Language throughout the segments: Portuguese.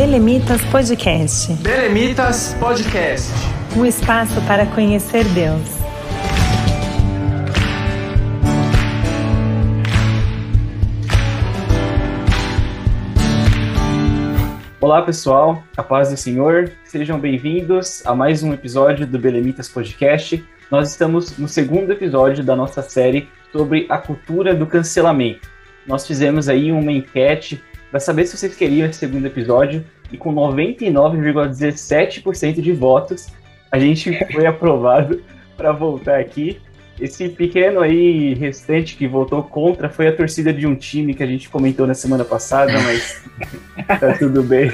Belemitas Podcast. Belemitas Podcast. Um espaço para conhecer Deus. Olá pessoal, a paz do Senhor, sejam bem-vindos a mais um episódio do Belemitas Podcast. Nós estamos no segundo episódio da nossa série sobre a cultura do cancelamento. Nós fizemos aí uma enquete para saber se vocês queriam esse segundo episódio e com 99,17% de votos a gente foi aprovado para voltar aqui. Esse pequeno aí restante que votou contra foi a torcida de um time que a gente comentou na semana passada, mas tá tudo bem.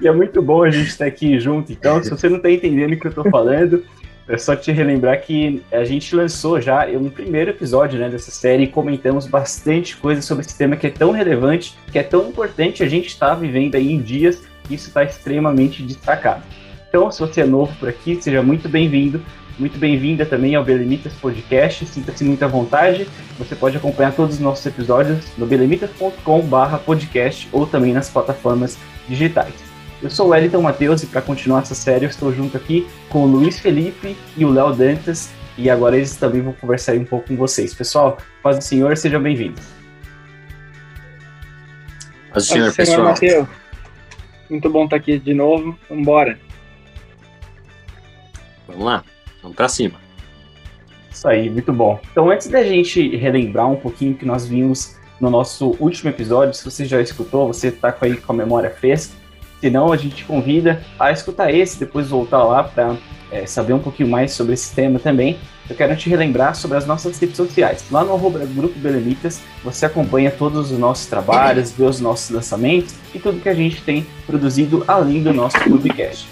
E é muito bom a gente estar aqui junto, então, se você não está entendendo o que eu estou falando, é só te relembrar que a gente lançou já um primeiro episódio né, dessa série e comentamos bastante coisa sobre esse tema que é tão relevante, que é tão importante a gente estar tá vivendo aí em dias que isso está extremamente destacado. Então, se você é novo por aqui, seja muito bem-vindo. Muito bem-vinda também ao Belemitas Podcast, sinta-se muito à vontade. Você pode acompanhar todos os nossos episódios no belemitas.com/podcast ou também nas plataformas digitais. Eu sou o Wellington Matheus e para continuar essa série eu estou junto aqui com o Luiz Felipe e o Léo Dantas e agora eles também vão conversar um pouco com vocês. Pessoal, paz do Senhor, sejam bem-vindos. Paz do Senhor, pessoal. Mateus. Muito bom estar aqui de novo. Vamos embora. Vamos lá, vamos para cima. Isso aí, muito bom. Então, antes da gente relembrar um pouquinho que nós vimos no nosso último episódio, se você já escutou, você está aí com a memória fresca, se não, a gente convida a escutar esse, depois voltar lá para é, saber um pouquinho mais sobre esse tema também. Eu quero te relembrar sobre as nossas redes sociais. Lá no arroba Grupo Belemitas, você acompanha todos os nossos trabalhos, vê os nossos lançamentos e tudo que a gente tem produzido além do nosso podcast.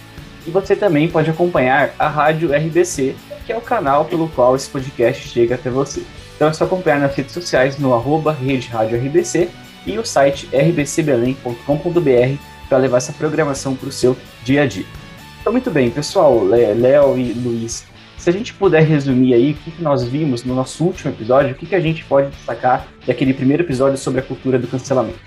E você também pode acompanhar a Rádio RBC, que é o canal pelo qual esse podcast chega até você. Então é só acompanhar nas redes sociais no arroba Rede Rádio RBC e o site rbcbelém.com.br para levar essa programação para o seu dia a dia. Então, muito bem, pessoal, Léo e Luiz, se a gente puder resumir aí o que, nós vimos no nosso último episódio, o que, que a gente pode destacar daquele primeiro episódio sobre a cultura do cancelamento?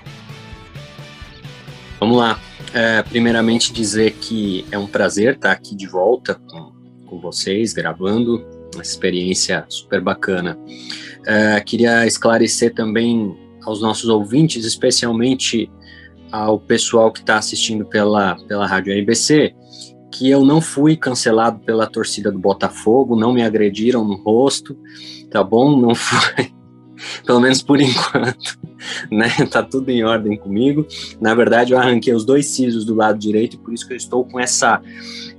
Vamos lá. É, primeiramente dizer que é um prazer estar aqui de volta com, com vocês, gravando, uma experiência super bacana. É, queria esclarecer também aos nossos ouvintes, especialmente ao pessoal que está assistindo pela, pela Rádio RBC que eu não fui cancelado pela torcida do Botafogo, não me agrediram no rosto, tá bom? Não foi, pelo menos por enquanto, né? Tá tudo em ordem comigo. Na verdade, eu arranquei os dois sisos do lado direito por isso que eu estou com essa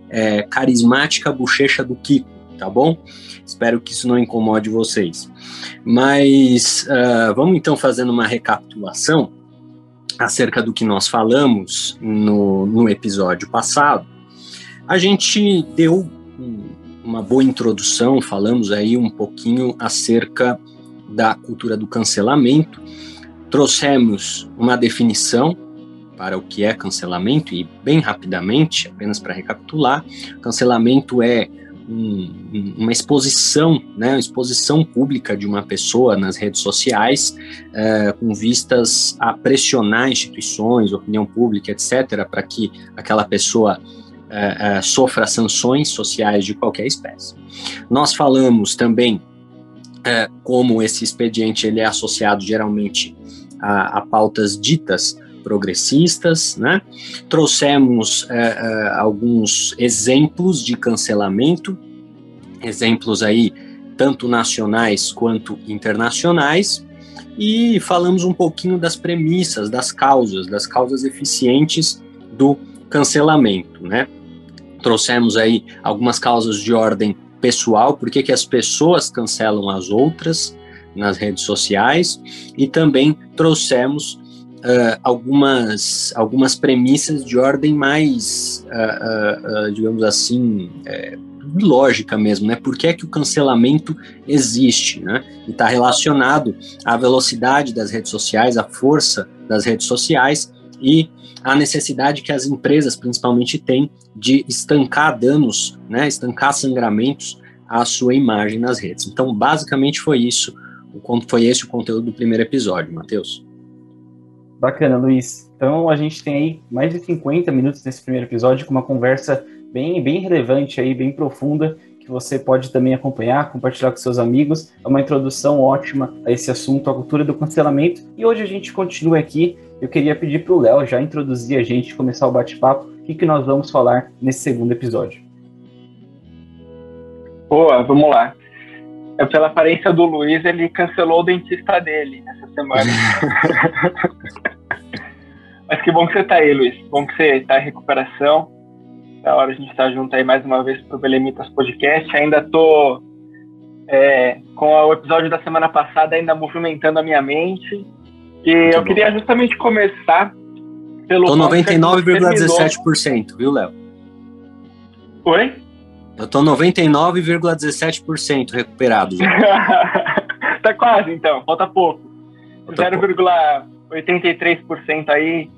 é, carismática bochecha do Kiko, tá bom? Espero que isso não incomode vocês. Mas uh, vamos então fazendo uma recapitulação acerca do que nós falamos no, no episódio passado, a gente deu uma boa introdução, falamos aí um pouquinho acerca da cultura do cancelamento, trouxemos uma definição para o que é cancelamento e bem rapidamente, apenas para recapitular, cancelamento é um, uma exposição, né, uma exposição pública de uma pessoa nas redes sociais, é, com vistas a pressionar instituições, opinião pública, etc., para que aquela pessoa é, é, sofra sanções sociais de qualquer espécie. Nós falamos também como esse expediente ele é associado geralmente a, a pautas ditas progressistas, né? Trouxemos é, é, alguns exemplos de cancelamento, exemplos aí tanto nacionais quanto internacionais, e falamos um pouquinho das premissas, das causas, das causas eficientes do cancelamento, né? Trouxemos aí algumas causas de ordem pessoal, por que as pessoas cancelam as outras nas redes sociais, e também trouxemos uh, algumas, algumas premissas de ordem mais, uh, uh, digamos assim, é, lógica mesmo, né? Por que é que o cancelamento existe, né? E está relacionado à velocidade das redes sociais, à força das redes sociais e a necessidade que as empresas principalmente têm de estancar danos, né, estancar sangramentos à sua imagem nas redes. Então, basicamente foi isso, foi esse o conteúdo do primeiro episódio, Matheus. Bacana, Luiz. Então a gente tem aí mais de 50 minutos nesse primeiro episódio com uma conversa bem, bem relevante aí, bem profunda, que você pode também acompanhar, compartilhar com seus amigos. É uma introdução ótima a esse assunto, a cultura do cancelamento. E hoje a gente continua aqui. Eu queria pedir para o Léo já introduzir a gente, começar o bate-papo. O que, que nós vamos falar nesse segundo episódio? Boa, vamos lá. É pela aparência do Luiz, ele cancelou o dentista dele essa semana. Mas que bom que você está aí, Luiz. Bom que você está em recuperação. Da hora a gente estar tá junto aí mais uma vez pro Belemitas Podcast. Ainda tô é, com o episódio da semana passada ainda movimentando a minha mente. E Muito eu bom. queria justamente começar pelo. Tô 99,17%, viu, Léo? Oi? Eu tô 99,17% recuperado tá quase, então. Falta pouco. 0,83% aí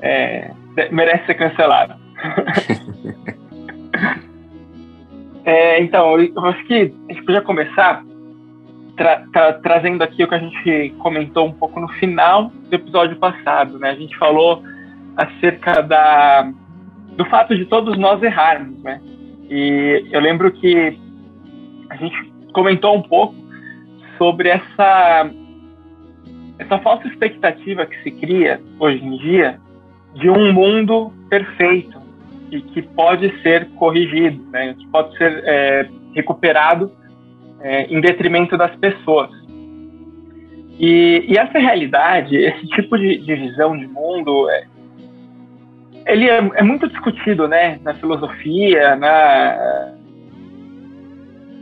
é, merece ser cancelado. é, então, eu acho que a gente podia começar tra tra trazendo aqui o que a gente comentou um pouco no final do episódio passado, né? A gente falou acerca da, do fato de todos nós errarmos, né? E eu lembro que a gente comentou um pouco sobre essa essa falsa expectativa que se cria hoje em dia de um mundo perfeito, e que pode ser corrigido, né, que pode ser é, recuperado é, em detrimento das pessoas. E, e, essa realidade, esse tipo de, de visão de mundo, é, ele é, é, muito discutido, né, na filosofia, na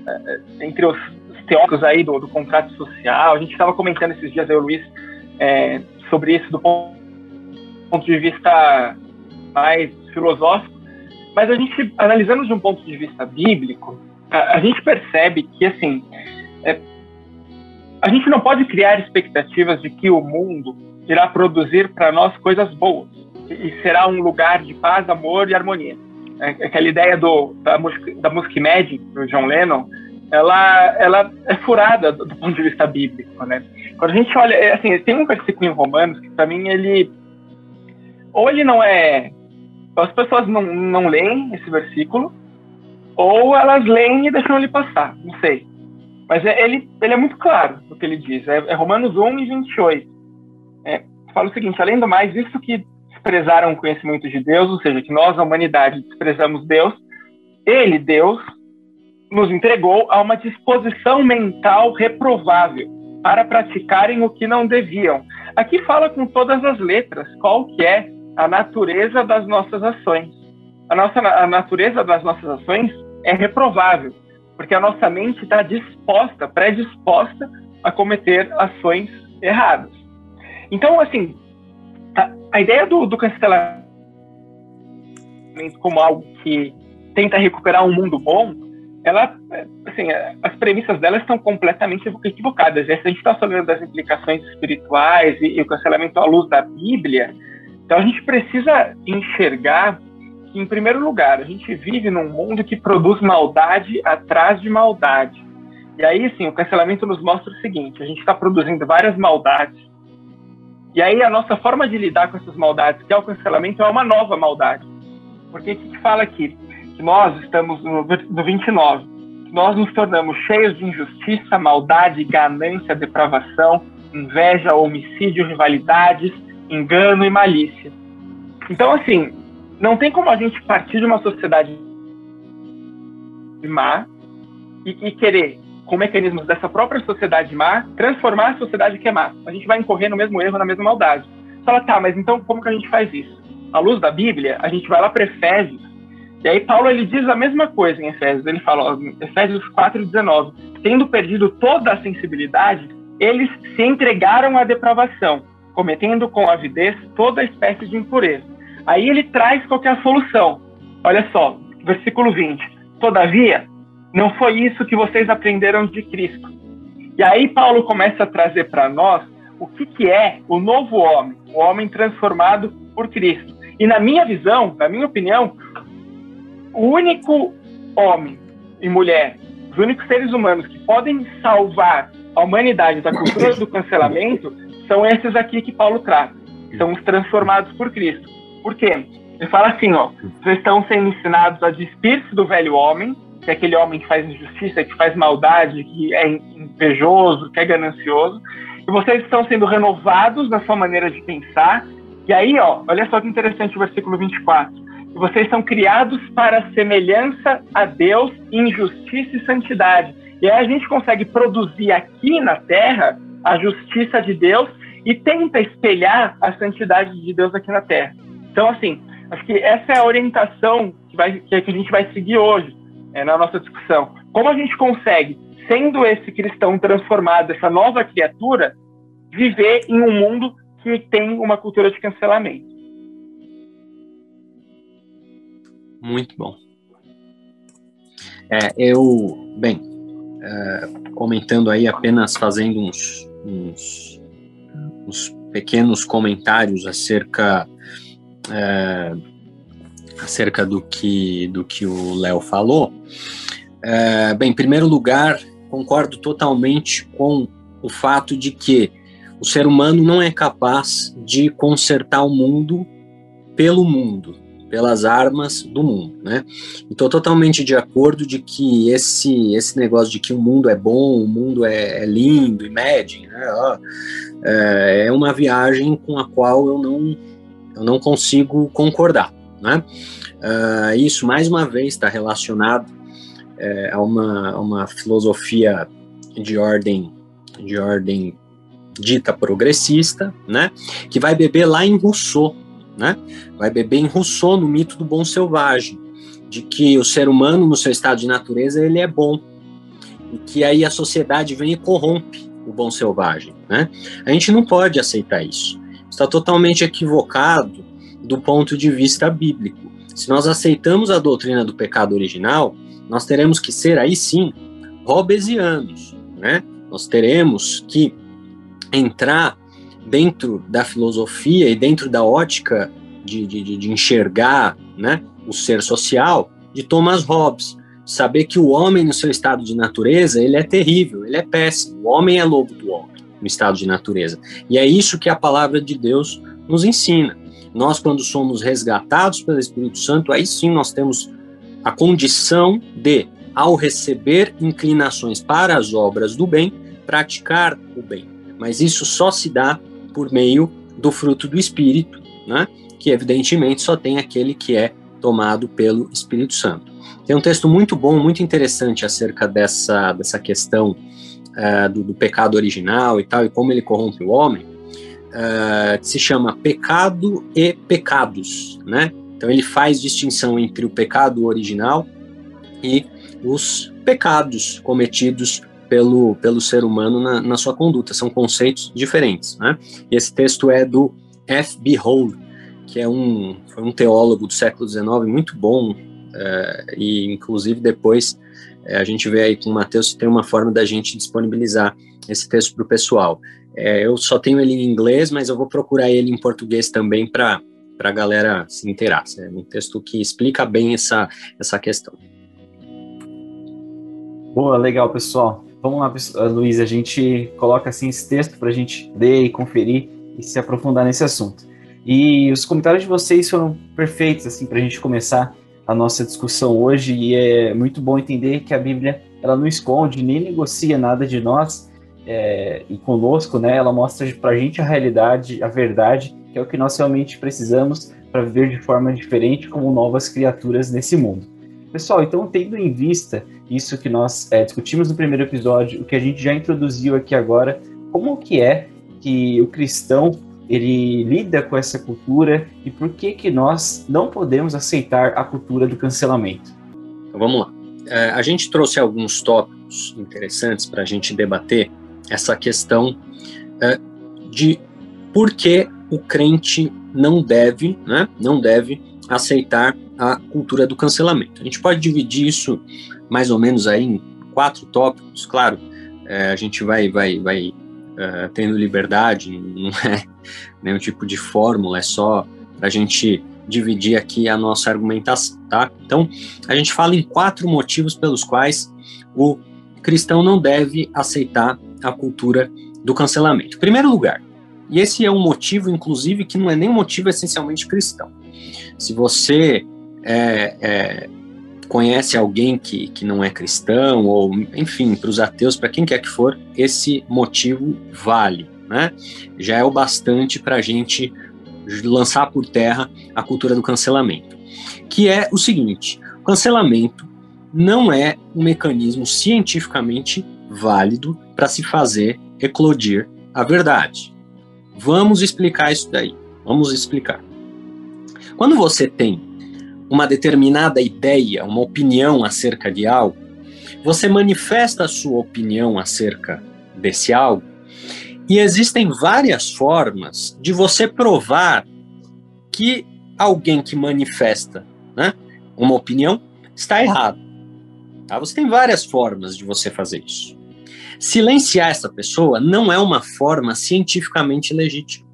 é, entre os, os teóricos aí do, do, contrato social. A gente estava comentando esses dias, eu e Luiz, é, sobre isso do ponto, ponto de vista mais filosófico. Mas a gente, analisando de um ponto de vista bíblico, a, a gente percebe que, assim, é, a gente não pode criar expectativas de que o mundo irá produzir para nós coisas boas e será um lugar de paz, amor e harmonia. É, aquela ideia do, da, da música Imagine, do John Lennon, ela, ela é furada do, do, ponto de vista bíblico, né? Quando a gente olha, é, assim, tem um versículo em Romanos que para mim ele ou ele não é as pessoas não, não leem esse versículo, ou elas leem e deixam ele passar, não sei. Mas é, ele, ele é muito claro no que ele diz, é, é Romanos 1 e 28. É, fala o seguinte, além do mais, visto que desprezaram o conhecimento de Deus, ou seja, que nós, a humanidade, desprezamos Deus, ele, Deus, nos entregou a uma disposição mental reprovável para praticarem o que não deviam. Aqui fala com todas as letras qual que é a natureza das nossas ações. A, nossa, a natureza das nossas ações é reprovável, porque a nossa mente está disposta, predisposta a cometer ações erradas. Então, assim, a, ideia do, do cancelamento como algo que tenta recuperar um mundo bom, ela, assim, as premissas dela estão completamente equivocadas. Se a gente está falando das implicações espirituais e, e o cancelamento à luz da Bíblia, então a gente precisa enxergar que, em primeiro lugar, a gente vive num mundo que produz maldade atrás de maldade. E aí, sim, o cancelamento nos mostra o seguinte: a gente está produzindo várias maldades. E aí a nossa forma de lidar com essas maldades, que é o cancelamento, é uma nova maldade. Porque o que fala aqui? Que nós estamos no, no 29. Nós nos tornamos cheios de injustiça, maldade, ganância, depravação, inveja, homicídio, rivalidades, engano e malícia. Então, assim, não tem como a gente partir de uma sociedade má e, e querer, com mecanismos dessa própria sociedade má, transformar a sociedade que é má. A gente vai incorrer no mesmo erro, na mesma maldade. Fala, tá, mas então como que a gente faz isso? À luz da Bíblia, a gente vai lá para Efésios, e aí Paulo ele diz a mesma coisa em Efésios. Ele fala, ó, Efésios 4:19, tendo perdido toda a sensibilidade, eles se entregaram à depravação, cometendo com avidez toda espécie de impureza. Aí ele traz qual é a solução. Olha só, versículo 20. Todavia, não foi isso que vocês aprenderam de Cristo. E aí Paulo começa a trazer para nós o que, que é o novo homem, o homem transformado por Cristo. E na minha visão, na minha opinião, o único homem e mulher, os únicos seres humanos que podem salvar a humanidade da cultura do cancelamento são esses aqui que Paulo trata. são os transformados por Cristo. Por quê? Ele fala assim, ó, vocês estão sendo ensinados a despir-se do velho homem, que é aquele homem que faz injustiça, que faz maldade, que é invejoso, que é ganancioso, e vocês estão sendo renovados na sua maneira de pensar. E aí, ó, olha só que interessante o versículo 24. E vocês são criados para semelhança a Deus em justiça e santidade. E aí a gente consegue produzir aqui na Terra a justiça de Deus e tenta espelhar a santidade de Deus aqui na Terra. Então, assim, acho que essa é a orientação que, vai, que a gente vai seguir hoje é, na nossa discussão. Como a gente consegue, sendo esse cristão transformado, essa nova criatura, viver em um mundo que tem uma cultura de cancelamento? Muito bom. É, eu, bem, é, comentando aí apenas fazendo uns, uns, uns pequenos comentários acerca é, acerca do que do que o Léo falou. É, bem, em primeiro lugar, concordo totalmente com o fato de que o ser humano não é capaz de consertar o mundo pelo mundo, pelas armas do mundo, né? Estou totalmente de acordo de que esse esse negócio de que o mundo é bom, o mundo é, é lindo, imagine, né? é, é uma viagem com a qual eu não eu não consigo concordar, né? Uh, isso mais uma vez está relacionado é, a, uma, a uma filosofia de ordem de ordem dita progressista, né? Que vai beber lá em Rousseau, né? Vai beber em Rousseau no mito do bom selvagem, de que o ser humano no seu estado de natureza ele é bom e que aí a sociedade vem e corrompe o bom selvagem, né? A gente não pode aceitar isso. Está totalmente equivocado do ponto de vista bíblico. Se nós aceitamos a doutrina do pecado original, nós teremos que ser aí sim robesianos, né? Nós teremos que entrar dentro da filosofia e dentro da ótica de, de, de enxergar né, o ser social de Thomas Hobbes. Saber que o homem, no seu estado de natureza, ele é terrível, ele é péssimo. O homem é lobo do homem, no estado de natureza. E é isso que a palavra de Deus nos ensina. Nós, quando somos resgatados pelo Espírito Santo, aí sim nós temos a condição de, ao receber inclinações para as obras do bem, praticar o bem mas isso só se dá por meio do fruto do Espírito, né? que evidentemente só tem aquele que é tomado pelo Espírito Santo. Tem um texto muito bom, muito interessante acerca dessa, dessa questão uh, do, do, pecado original e tal, e como ele corrompe o homem, uh, que se chama Pecado e Pecados. Né? Então ele faz distinção entre o pecado original e os pecados cometidos pelo, pelo ser humano na, na sua conduta. São conceitos diferentes. Né? E esse texto é do F.B. Hole, que é um, foi um teólogo do século XIX muito bom, é, e inclusive depois é, a gente vê aí com o Mateus tem uma forma da gente disponibilizar esse texto para o pessoal. É, eu só tenho ele em inglês, mas eu vou procurar ele em português também para a galera se inteirar. É um texto que explica bem essa, essa questão. Boa, legal, pessoal. Vamos lá, Luiz, a gente coloca assim esse texto para a gente ler e conferir e se aprofundar nesse assunto. E os comentários de vocês foram perfeitos assim para a gente começar a nossa discussão hoje e é muito bom entender que a Bíblia ela não esconde nem negocia nada de nós é, e conosco, né? Ela mostra para a gente a realidade, a verdade, que é o que nós realmente precisamos para viver de forma diferente como novas criaturas nesse mundo. Pessoal, então tendo em vista isso que nós é, discutimos no primeiro episódio, o que a gente já introduziu aqui agora, como que é que o cristão ele lida com essa cultura e por que que nós não podemos aceitar a cultura do cancelamento? Então, vamos lá. É, a gente trouxe alguns tópicos interessantes para a gente debater essa questão é, de por que o crente não deve, né, não deve aceitar a cultura do cancelamento. A gente pode dividir isso mais ou menos aí em quatro tópicos, claro, é, a gente vai, vai, vai uh, tendo liberdade, não é nenhum tipo de fórmula, é só para a gente dividir aqui a nossa argumentação, tá? Então, a gente fala em quatro motivos pelos quais o cristão não deve aceitar a cultura do cancelamento. Em primeiro lugar, E esse é um motivo, inclusive, que não é nem um motivo essencialmente cristão. Se você é, é, conhece alguém que, que não é cristão, ou enfim, para os ateus, para quem quer que for, esse motivo vale, né? Já é o bastante para a gente lançar por terra a cultura do cancelamento, que é o seguinte: cancelamento não é um mecanismo cientificamente válido para se fazer eclodir a verdade. Vamos explicar isso daí. Vamos explicar. Quando você tem uma determinada ideia, uma opinião acerca de algo, você manifesta a sua opinião acerca desse algo, e existem várias formas de você provar que alguém que manifesta né, uma opinião está errado. Tá? Você tem várias formas de você fazer isso. Silenciar essa pessoa não é uma forma cientificamente legítima.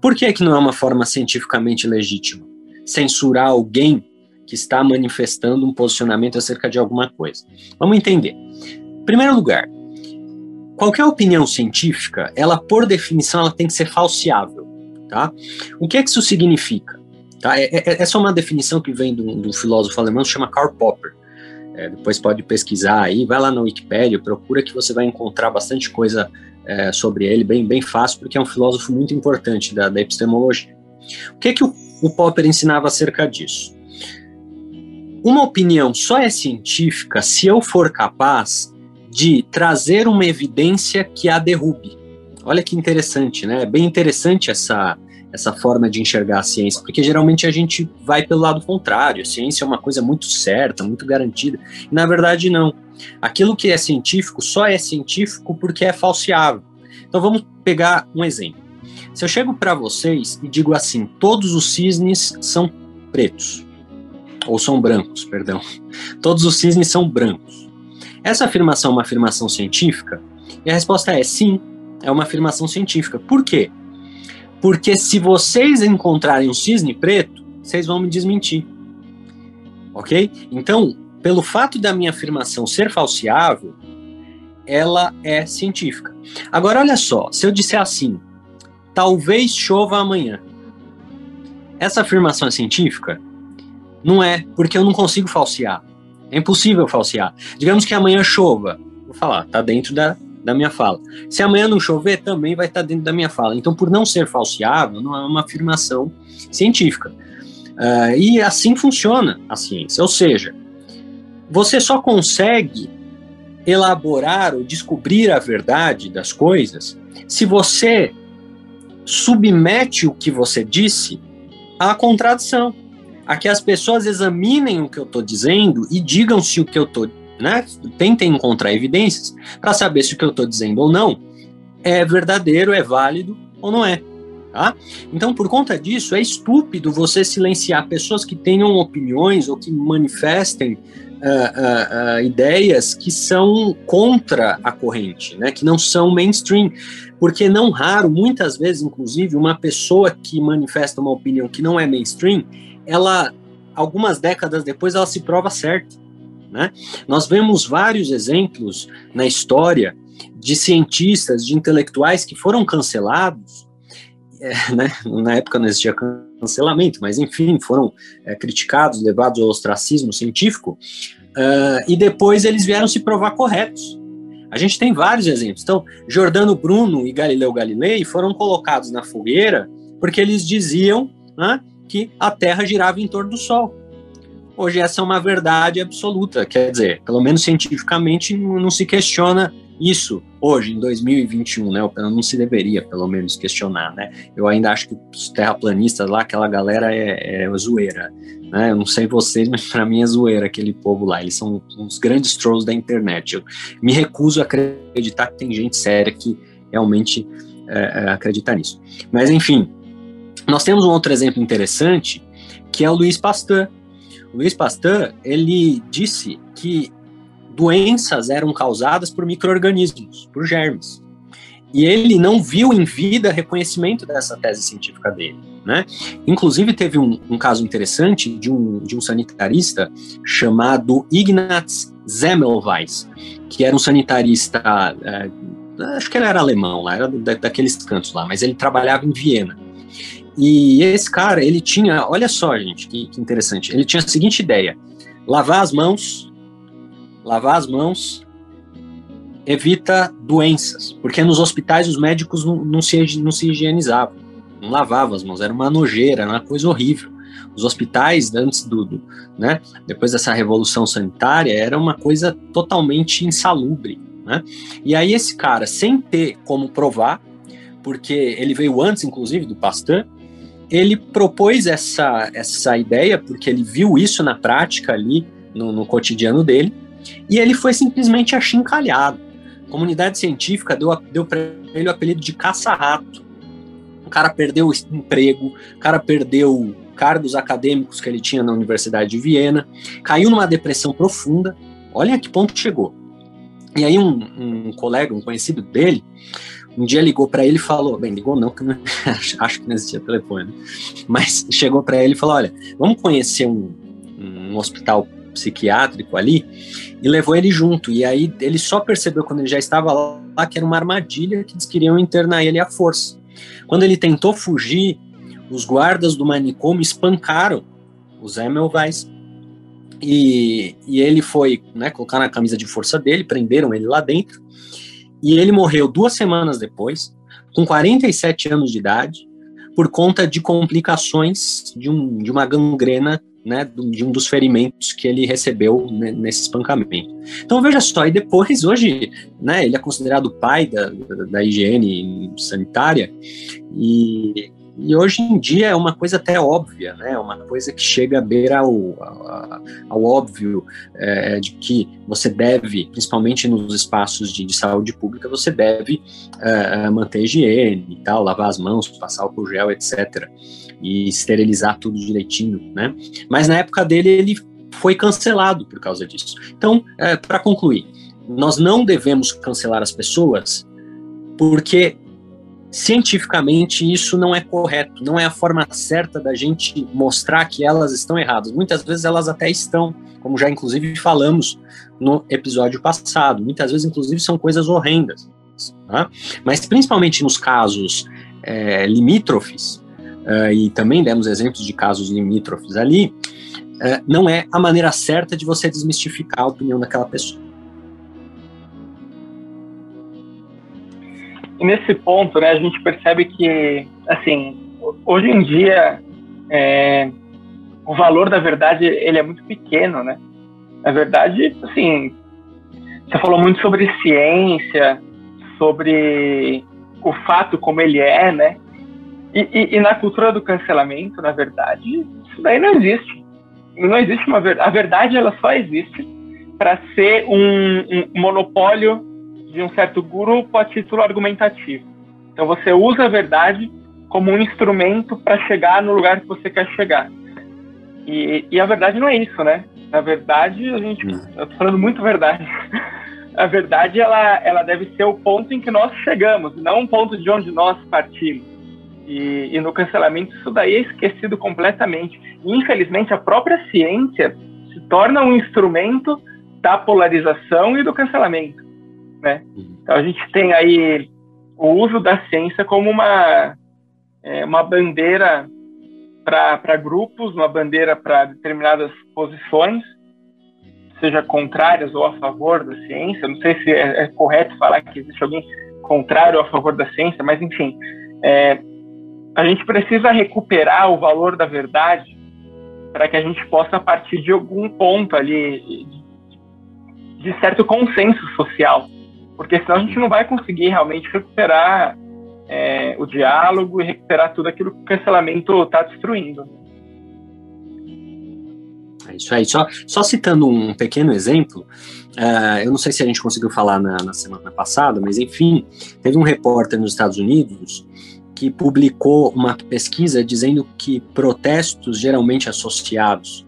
Por que, que não é uma forma cientificamente legítima? Censurar alguém que está manifestando um posicionamento acerca de alguma coisa. Vamos entender. Em primeiro lugar, qualquer opinião científica, ela por definição, ela tem que ser falseável, tá? O que é que isso significa? Tá? É, é, essa é uma definição que vem de um filósofo alemão que chama Karl Popper. É, depois pode pesquisar aí, vai lá na Wikipedia, procura que você vai encontrar bastante coisa é, sobre ele, bem, bem fácil, porque é um filósofo muito importante da, da epistemologia. O que que o, o Popper ensinava acerca disso? Uma opinião só é científica se eu for capaz de trazer uma evidência que a derrube. Olha que interessante, né? É bem interessante essa, essa forma de enxergar a ciência, porque geralmente a gente vai pelo lado contrário. A ciência é uma coisa muito certa, muito garantida. E na verdade, não. Aquilo que é científico só é científico porque é falseável. Então vamos pegar um exemplo. Se eu chego para vocês e digo assim: todos os cisnes são pretos ou são brancos, perdão. Todos os cisnes são brancos. Essa afirmação é uma afirmação científica? E a resposta é sim, é uma afirmação científica. Por quê? Porque se vocês encontrarem um cisne preto, vocês vão me desmentir. Ok? Então, pelo fato da minha afirmação ser falseável, ela é científica. Agora, olha só, se eu disser assim, talvez chova amanhã, essa afirmação é científica? Não é, porque eu não consigo falsear. É impossível falsear. Digamos que amanhã chova. Vou falar, tá dentro da, da minha fala. Se amanhã não chover, também vai estar dentro da minha fala. Então, por não ser falseável, não é uma afirmação científica. Uh, e assim funciona a ciência. Ou seja, você só consegue elaborar ou descobrir a verdade das coisas se você submete o que você disse à contradição a que as pessoas examinem o que eu estou dizendo e digam se o que eu estou, né, tentem encontrar evidências para saber se o que eu estou dizendo ou não é verdadeiro, é válido ou não é. Tá? Então, por conta disso, é estúpido você silenciar pessoas que tenham opiniões ou que manifestem uh, uh, uh, ideias que são contra a corrente, né, que não são mainstream. Porque não raro, muitas vezes, inclusive, uma pessoa que manifesta uma opinião que não é mainstream, ela, algumas décadas depois, ela se prova certa. Né? Nós vemos vários exemplos na história de cientistas, de intelectuais que foram cancelados, é, né? na época não existia cancelamento, mas enfim, foram é, criticados, levados ao ostracismo científico, uh, e depois eles vieram se provar corretos. A gente tem vários exemplos. Então, Giordano Bruno e Galileu Galilei foram colocados na fogueira porque eles diziam né, que a Terra girava em torno do Sol. Hoje essa é uma verdade absoluta, quer dizer, pelo menos cientificamente não se questiona isso hoje, em 2021, né? Não se deveria, pelo menos, questionar, né? Eu ainda acho que os terraplanistas lá, aquela galera é, é zoeira, né? Eu não sei vocês, mas para mim é zoeira aquele povo lá. Eles são uns grandes trolls da internet. Eu me recuso a acreditar que tem gente séria que realmente é, é acredita nisso. Mas, enfim, nós temos um outro exemplo interessante, que é o Luiz Pasteur. Luiz Pasteur, ele disse que doenças eram causadas por micro-organismos, por germes. E ele não viu em vida reconhecimento dessa tese científica dele. Né? Inclusive, teve um, um caso interessante de um, de um sanitarista chamado Ignaz Semmelweis, que era um sanitarista é, acho que ele era alemão lá, era da, daqueles cantos lá, mas ele trabalhava em Viena. E esse cara, ele tinha, olha só, gente, que, que interessante, ele tinha a seguinte ideia: lavar as mãos, lavar as mãos evita doenças, porque nos hospitais os médicos não, não, se, não se higienizavam, não lavavam as mãos, era uma nojeira, era uma coisa horrível. Os hospitais, antes do, né, depois dessa revolução sanitária, era uma coisa totalmente insalubre. Né? E aí esse cara, sem ter como provar, porque ele veio antes, inclusive, do Pasteur, ele propôs essa, essa ideia, porque ele viu isso na prática ali, no, no cotidiano dele, e ele foi simplesmente achincalhado. A comunidade científica deu, deu para ele o apelido de caça-rato. O cara perdeu o emprego, o cara perdeu cargos acadêmicos que ele tinha na Universidade de Viena, caiu numa depressão profunda. Olha a que ponto chegou. E aí um, um colega, um conhecido dele, um dia ligou para ele e falou, bem, ligou não, que não, acho que não existia telefone, né? mas chegou para ele e falou, olha, vamos conhecer um, um hospital psiquiátrico ali e levou ele junto. E aí ele só percebeu quando ele já estava lá que era uma armadilha que eles queriam internar ele à força. Quando ele tentou fugir, os guardas do manicômio espancaram o Zé Melvais. E, e ele foi né, colocar na camisa de força dele, prenderam ele lá dentro. E ele morreu duas semanas depois, com 47 anos de idade, por conta de complicações de, um, de uma gangrena né, de um dos ferimentos que ele recebeu nesse espancamento. Então veja só, e depois, hoje, né, ele é considerado pai da, da higiene sanitária, e, e hoje em dia é uma coisa até óbvia, né? Uma coisa que chega a beira ao, ao, ao óbvio é, de que você deve, principalmente nos espaços de, de saúde pública, você deve é, manter higiene e tal, lavar as mãos, passar álcool gel, etc. E esterilizar tudo direitinho, né? Mas na época dele ele foi cancelado por causa disso. Então, é, para concluir, nós não devemos cancelar as pessoas porque cientificamente isso não é correto, não é a forma certa da gente mostrar que elas estão erradas. Muitas vezes elas até estão, como já inclusive falamos no episódio passado. Muitas vezes, inclusive, são coisas horrendas. Tá? Mas principalmente nos casos é, limítrofes, é, e também demos exemplos de casos limítrofes ali, é, não é a maneira certa de você desmistificar a opinião daquela pessoa. E nesse ponto, né, a gente percebe que, assim, hoje em dia, é, o valor da verdade ele é muito pequeno, né? Na verdade, assim, você falou muito sobre ciência, sobre o fato como ele é, né? E, e, e na cultura do cancelamento, na verdade, isso daí não existe. Não existe uma verdade. A verdade ela só existe para ser um, um monopólio de um certo grupo a título argumentativo. Então você usa a verdade como um instrumento para chegar no lugar que você quer chegar. E, e, a verdade não é isso, né? Na verdade, a gente, hum. eu tô falando muito verdade. A verdade ela, ela deve ser o ponto em que nós chegamos, não um ponto de onde nós partimos. E, e no cancelamento isso daí é esquecido completamente. E, infelizmente, a própria ciência se torna um instrumento da polarização e do cancelamento né? Uhum. Então a gente tem aí o uso da ciência como uma, é, uma bandeira para grupos, uma bandeira para determinadas posições, seja contrárias ou a favor da ciência. Não sei se é, é, correto falar que existe alguém contrário ou a favor da ciência, mas enfim, é, a gente precisa recuperar o valor da verdade para que a gente possa partir de algum ponto ali de, de certo consenso social porque senão a gente não vai conseguir realmente recuperar é, o diálogo e recuperar tudo aquilo que o cancelamento está destruindo. É isso aí. Só, só citando um pequeno exemplo, uh, eu não sei se a gente conseguiu falar na, na semana passada, mas enfim, teve um repórter nos Estados Unidos que publicou uma pesquisa dizendo que protestos geralmente associados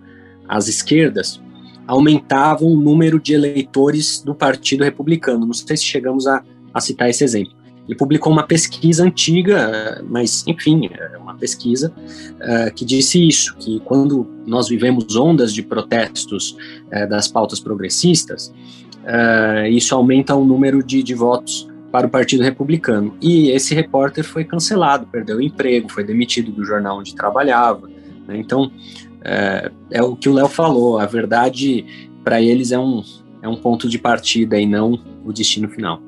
às esquerdas aumentavam o número de eleitores do Partido Republicano. Não sei se chegamos a, a citar esse exemplo. Ele publicou uma pesquisa antiga, mas enfim, é uma pesquisa uh, que disse isso, que quando nós vivemos ondas de protestos uh, das pautas progressistas, uh, isso aumenta o número de, de votos para o Partido Republicano. E esse repórter foi cancelado, perdeu o emprego, foi demitido do jornal onde trabalhava. Né? Então, é, é, o que o Léo falou, a verdade para eles é um, é um ponto de partida e não o destino final.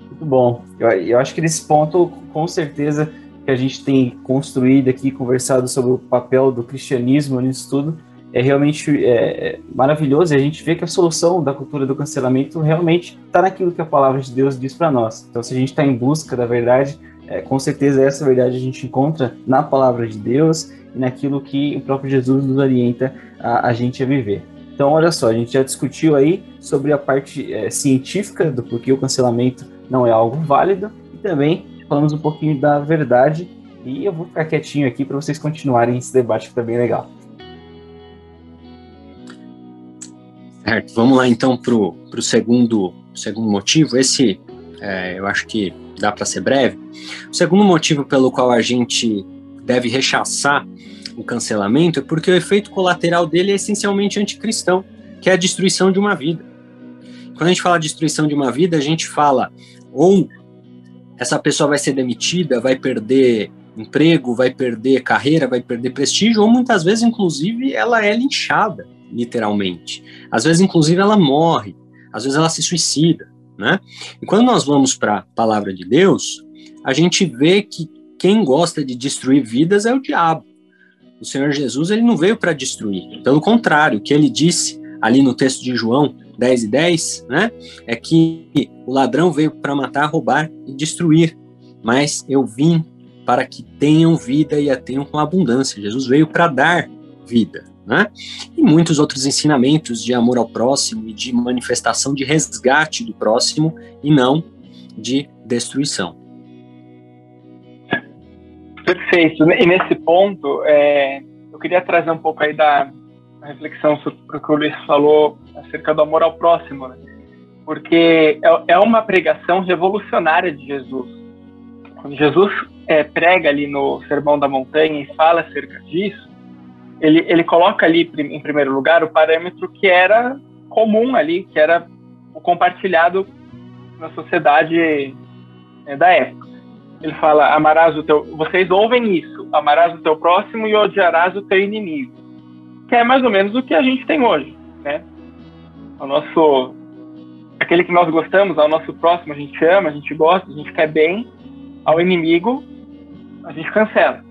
Muito bom. Eu, eu acho que nesse ponto, com certeza, que a gente tem construído aqui, conversado sobre o papel do cristianismo nisso tudo, é realmente é, é maravilhoso e a gente vê que a solução da cultura do cancelamento realmente está naquilo que a palavra de Deus diz para nós. Então, se a gente está em busca da verdade, é, com certeza essa verdade a gente encontra na palavra de Deus e naquilo que o próprio Jesus nos orienta a, a gente a viver. Então, olha só, a gente já discutiu aí sobre a parte é, científica do porquê o cancelamento não é algo válido e também falamos um pouquinho da verdade e eu vou ficar quietinho aqui para vocês continuarem esse debate que está bem legal. Certo, vamos lá então para o segundo, segundo motivo. Esse é, eu acho que dá para ser breve. O segundo motivo pelo qual a gente deve rechaçar o cancelamento é porque o efeito colateral dele é essencialmente anticristão, que é a destruição de uma vida. Quando a gente fala destruição de uma vida, a gente fala ou essa pessoa vai ser demitida, vai perder emprego, vai perder carreira, vai perder prestígio, ou muitas vezes, inclusive, ela é linchada, literalmente. Às vezes, inclusive, ela morre, às vezes ela se suicida, né? E quando nós vamos para a palavra de Deus, a gente vê que quem gosta de destruir vidas é o diabo. O Senhor Jesus, ele não veio para destruir, pelo contrário, o que ele disse ali no texto de João 10 e 10, né, é que o ladrão veio para matar, roubar e destruir, mas eu vim para que tenham vida e a tenham com abundância. Jesus veio para dar vida, né? E muitos outros ensinamentos de amor ao próximo e de manifestação de resgate do próximo e não de destruição. Perfeito. E nesse ponto, é, eu queria trazer um pouco aí da, reflexão sobre o que o Luiz falou acerca do amor ao próximo, né? porque é, é uma pregação revolucionária de Jesus. Quando Jesus é, prega ali no Sermão da Montanha e fala acerca disso, ele, ele coloca ali em primeiro lugar o parâmetro que era comum ali, que era o compartilhado na sociedade é, da época. Ele fala: amarás o teu. Vocês ouvem isso, amarás o teu próximo e odiarás o teu inimigo que é mais ou menos o que a gente tem hoje, né? O nosso aquele que nós gostamos, ao nosso próximo, a gente ama, a gente gosta, a gente quer bem, ao inimigo a gente cancela.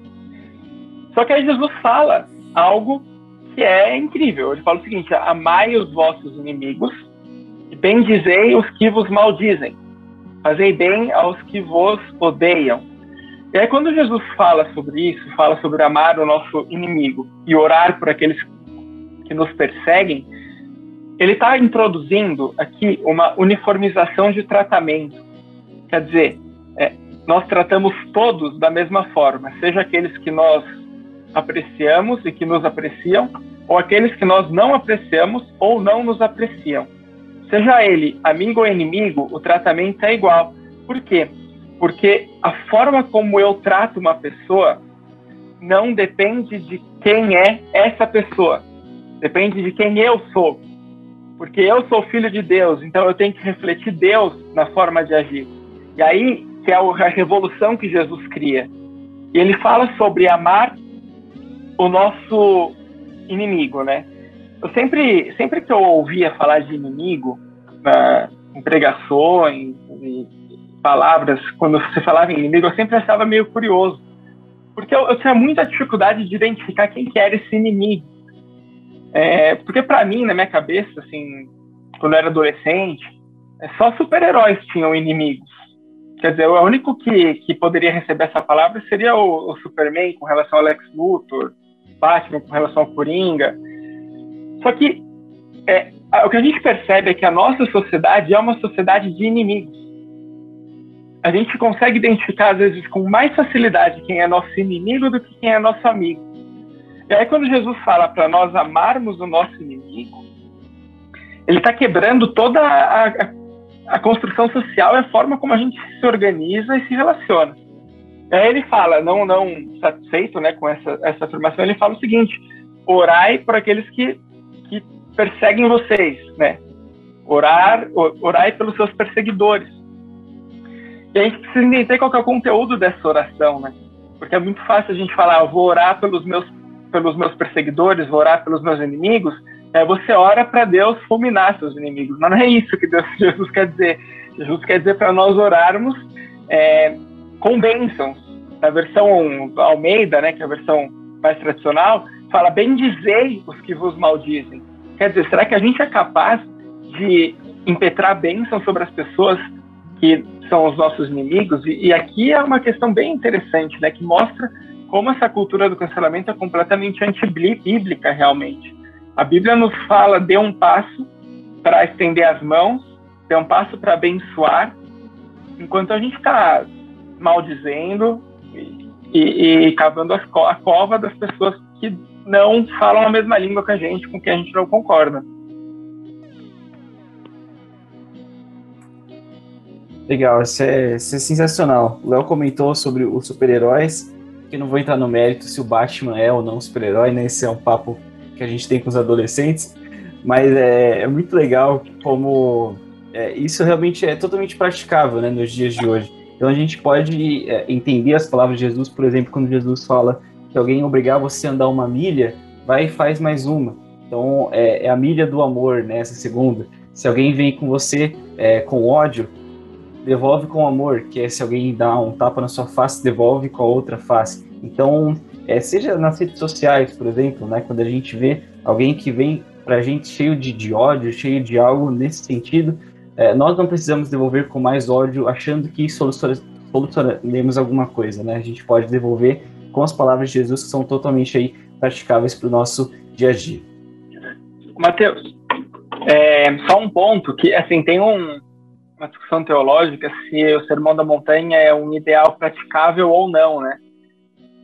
Só que aí Jesus fala algo que é incrível. Ele fala o seguinte: amai os vossos inimigos e bendizei os que vos maldizem. Fazei bem aos que vos odeiam. E aí, quando Jesus fala sobre isso, fala sobre amar o nosso inimigo e orar por aqueles que nos perseguem, ele está introduzindo aqui uma uniformização de tratamento. Quer dizer, é, nós tratamos todos da mesma forma, seja aqueles que nós apreciamos e que nos apreciam, ou aqueles que nós não apreciamos ou não nos apreciam. Seja ele amigo ou inimigo, o tratamento é igual. Por quê? Porque a forma como eu trato uma pessoa não depende de quem é essa pessoa, depende de quem eu sou. Porque eu sou filho de Deus, então eu tenho que refletir Deus na forma de agir. E aí que é a revolução que Jesus cria. E ele fala sobre amar o nosso inimigo, né? Eu sempre, sempre que eu ouvia falar de inimigo, na, em pregações, e palavras, quando você falava em inimigo, eu sempre achava meio curioso. Porque eu, eu tinha muita dificuldade de identificar quem que era esse inimigo. É, porque para mim, na minha cabeça, assim, quando eu era adolescente, é só super-heróis tinham inimigos. Quer dizer, o único que, que poderia receber essa palavra seria o, o Superman com relação ao Lex Luthor, Batman com relação ao Coringa. Só que é, o que a gente percebe é que a nossa sociedade é uma sociedade de inimigos a gente consegue identificar, às vezes, com mais facilidade quem é nosso inimigo do que quem é nosso amigo. E aí, quando Jesus fala para nós amarmos o nosso inimigo, ele está quebrando toda a, a, a, construção social e a forma como a gente se organiza e se relaciona. Aí ele fala, não, não satisfeito né, com essa, essa afirmação, ele fala o seguinte: orai por aqueles que, que perseguem vocês, né? Orar, orar pelos seus perseguidores. E a gente precisa entender qual é o conteúdo dessa oração, né? Porque é muito fácil a gente falar, vou orar pelos meus, pelos meus perseguidores, vou orar pelos meus inimigos. É, você ora para Deus fulminar seus inimigos. Mas não é isso que Deus, Jesus quer dizer. Jesus quer dizer para nós orarmos é, com bênçãos. Na versão Almeida, né, que é a versão mais tradicional, fala: bendizei os que vos maldizem. Quer dizer, será que a gente é capaz de impetrar bênção sobre as pessoas que são os nossos inimigos? E, e aqui é uma questão bem interessante, né, que mostra como essa cultura do cancelamento é completamente antibíblica, realmente. A Bíblia nos fala: dê um passo para estender as mãos, dê um passo para abençoar, enquanto a gente está maldizendo e, e, e cavando as, a cova das pessoas que não falam a mesma língua que a gente, com quem a gente não concorda. Legal, isso é, isso é sensacional. O Léo comentou sobre os super-heróis, que não vou entrar no mérito se o Batman é ou não super-herói, né? Esse é um papo que a gente tem com os adolescentes, mas é, é muito legal como é, isso realmente é totalmente praticável né, nos dias de hoje. Então a gente pode é, entender as palavras de Jesus, por exemplo, quando Jesus fala que alguém obrigar você a andar uma milha, vai e faz mais uma. Então é, é a milha do amor, né, segunda. Se alguém vem com você é, com ódio, devolve com amor, que é se alguém dá um tapa na sua face, devolve com a outra face. Então, é, seja nas redes sociais, por exemplo, né, quando a gente vê alguém que vem para a gente cheio de, de, ódio, cheio de algo nesse sentido, é, nós não precisamos devolver com mais ódio, achando que solucionaremos alguma coisa, né? A gente pode devolver com as palavras de Jesus que são totalmente aí praticáveis para o nosso dia a dia. Mateus, é, só um ponto que assim tem um, uma discussão teológica se o Sermão da Montanha é um ideal praticável ou não, né?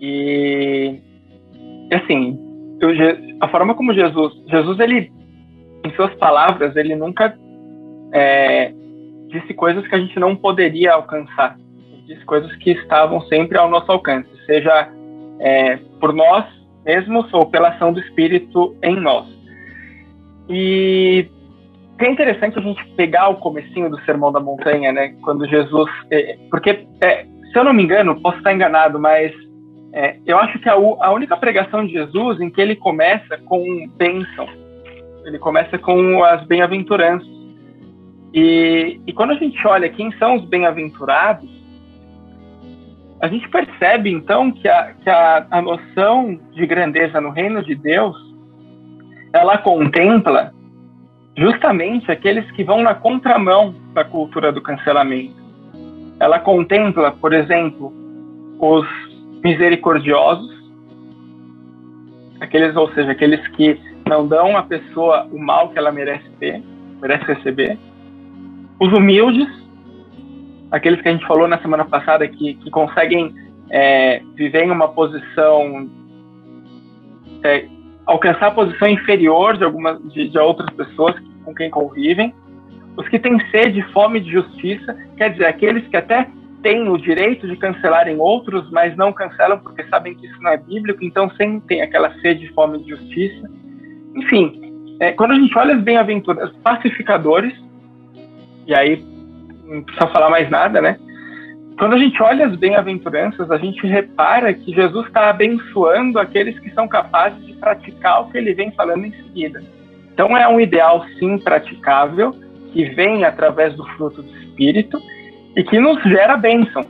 E assim, a forma como Jesus, Jesus ele, em suas palavras, ele nunca é, disse coisas que a gente não poderia alcançar, disse coisas que estavam sempre ao nosso alcance, seja é, por nós mesmos ou pela ação do Espírito em nós. E é interessante a gente pegar o comecinho do Sermão da Montanha, né? Quando Jesus, é, porque é, se eu não me engano, posso estar enganado, mas é, eu acho que a, a, única pregação de Jesus em que ele começa com bênção, ele começa com as bem-aventuranças. E, e quando a gente olha quem são os bem-aventurados, a gente percebe então que, a, que a, a noção de grandeza no reino de Deus ela contempla justamente aqueles que vão na contramão da cultura do cancelamento. Ela contempla, por exemplo, os misericordiosos, aqueles, ou seja, aqueles que não dão à pessoa o mal que ela merece ter, merece receber, os humildes, aqueles que a gente falou na semana passada que, que conseguem é, viver em uma posição é, alcançar a posição inferior de algumas de, de outras pessoas com quem convivem, os que têm sede fome de justiça, quer dizer, aqueles que até têm o direito de cancelarem outros, mas não cancelam porque sabem que isso não é bíblico, então sentem aquela sede fome de justiça. Enfim, é, quando a gente olha as bem-aventuras, pacificadores, e aí não precisa falar mais nada, né? Quando a gente olha as bem-aventuranças, a gente repara que Jesus está abençoando aqueles que são capazes de praticar o que ele vem falando em seguida. Então é um ideal sim praticável, que vem através do fruto do Espírito e que nos gera bênção,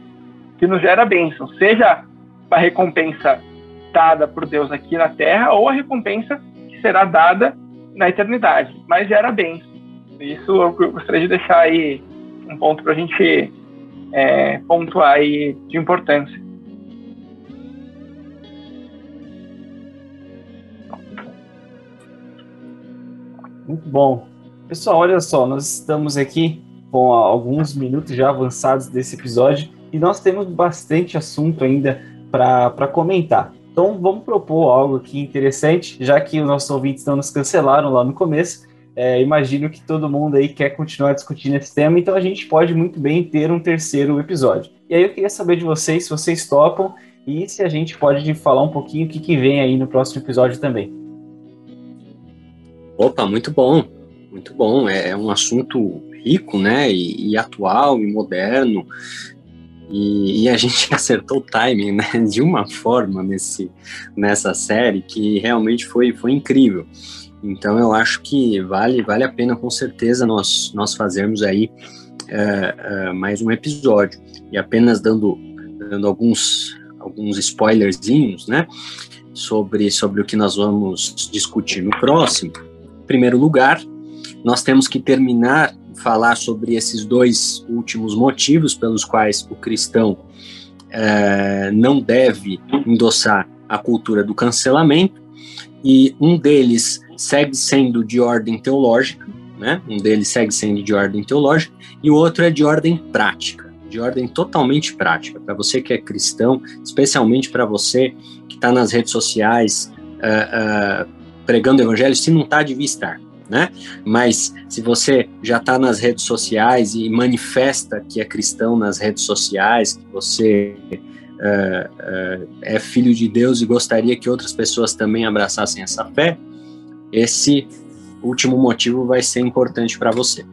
que nos gera bênção, seja a recompensa dada por Deus aqui na Terra ou a recompensa que será dada na eternidade, mas gera bênção. Isso eu gostaria de deixar aí um ponto para a gente é, pontuar aí de importância. Muito bom. Pessoal, olha só, nós estamos aqui com alguns minutos já avançados desse episódio e nós temos bastante assunto ainda para comentar. Então vamos propor algo aqui interessante, já que os nossos ouvintes não nos cancelaram lá no começo. É, imagino que todo mundo aí quer continuar discutindo esse tema, então a gente pode muito bem ter um terceiro episódio. E aí eu queria saber de vocês se vocês topam e se a gente pode falar um pouquinho o que, que vem aí no próximo episódio também. Opa, muito bom. muito bom. É, é um assunto rico, né? E, e atual e moderno. E, e, a gente acertou o timing né, de uma forma nesse, nessa série que realmente foi, foi incrível. Então eu acho que vale, vale a pena com certeza nós, nós fazermos aí uh, uh, mais um episódio. E apenas dando, dando alguns, alguns spoilerzinhos, né? Sobre, sobre o que nós vamos discutir no próximo. Em primeiro lugar, nós temos que terminar falar sobre esses dois últimos motivos pelos quais o cristão uh, não deve endossar a cultura do cancelamento, e um deles segue sendo de ordem teológica, né? Um deles segue sendo de ordem teológica e o outro é de ordem prática, de ordem totalmente prática. Para você que é cristão, especialmente para você que está nas redes sociais uh, uh, pregando o evangelho, se não está, devia estar. Né? Mas se você já está nas redes sociais e manifesta que é cristão nas redes sociais, que você uh, é filho de Deus e gostaria que outras pessoas também abraçassem essa fé, esse último motivo vai ser importante para você.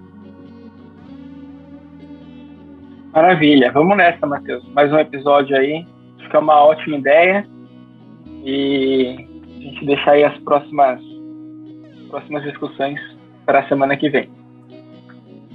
Maravilha, vamos nessa, Matheus. Mais um episódio aí. Acho que é uma ótima ideia. E a gente deixar aí as próximas, próximas discussões para a semana que vem.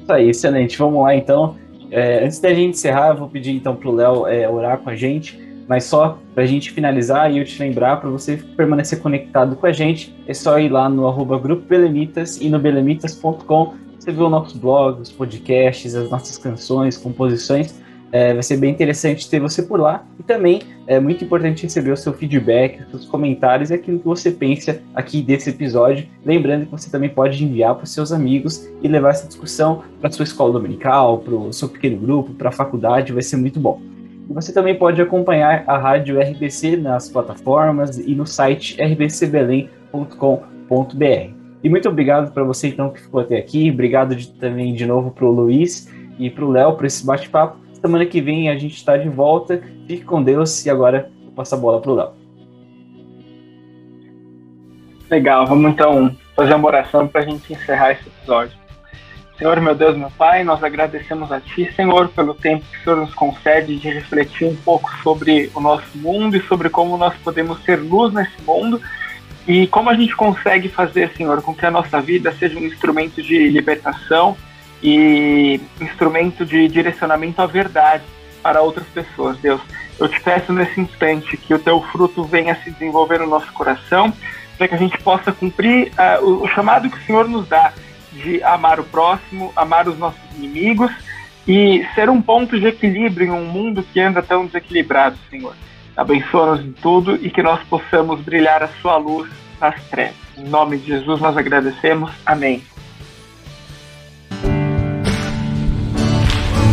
Isso aí, excelente. Vamos lá então. É, antes da gente encerrar, eu vou pedir então para o Léo é, orar com a gente. Mas só para a gente finalizar e eu te lembrar, para você permanecer conectado com a gente, é só ir lá no arroba Grupo Belemitas e no belemitas.com. Você vê o nosso blog, os podcasts, as nossas canções, composições. É, vai ser bem interessante ter você por lá. E também é muito importante receber o seu feedback, os seus comentários e aquilo que você pensa aqui desse episódio. Lembrando que você também pode enviar para os seus amigos e levar essa discussão para sua escola dominical, para o seu pequeno grupo, para a faculdade. Vai ser muito bom. Você também pode acompanhar a rádio RBC nas plataformas e no site rbcbelém.com.br. E muito obrigado para você então que ficou até aqui. Obrigado de, também de novo para o Luiz e para o Léo por esse bate-papo. Semana que vem a gente está de volta. Fique com Deus e agora eu passo a bola para o Léo. Legal, vamos então fazer uma oração para a gente encerrar esse episódio. Senhor, meu Deus, meu Pai, nós agradecemos a Ti, Senhor, pelo tempo que o Senhor nos concede de refletir um pouco sobre o nosso mundo e sobre como nós podemos ser luz nesse mundo e como a gente consegue fazer, Senhor, com que a nossa vida seja um instrumento de libertação e instrumento de direcionamento à verdade para outras pessoas, Deus. Eu te peço nesse instante que o teu fruto venha se desenvolver no nosso coração, para que a gente possa cumprir uh, o chamado que o Senhor nos dá de amar o próximo, amar os nossos inimigos e ser um ponto de equilíbrio em um mundo que anda tão desequilibrado, Senhor. Abençoa-nos em tudo e que nós possamos brilhar a sua luz nas trevas. Em nome de Jesus nós agradecemos. Amém.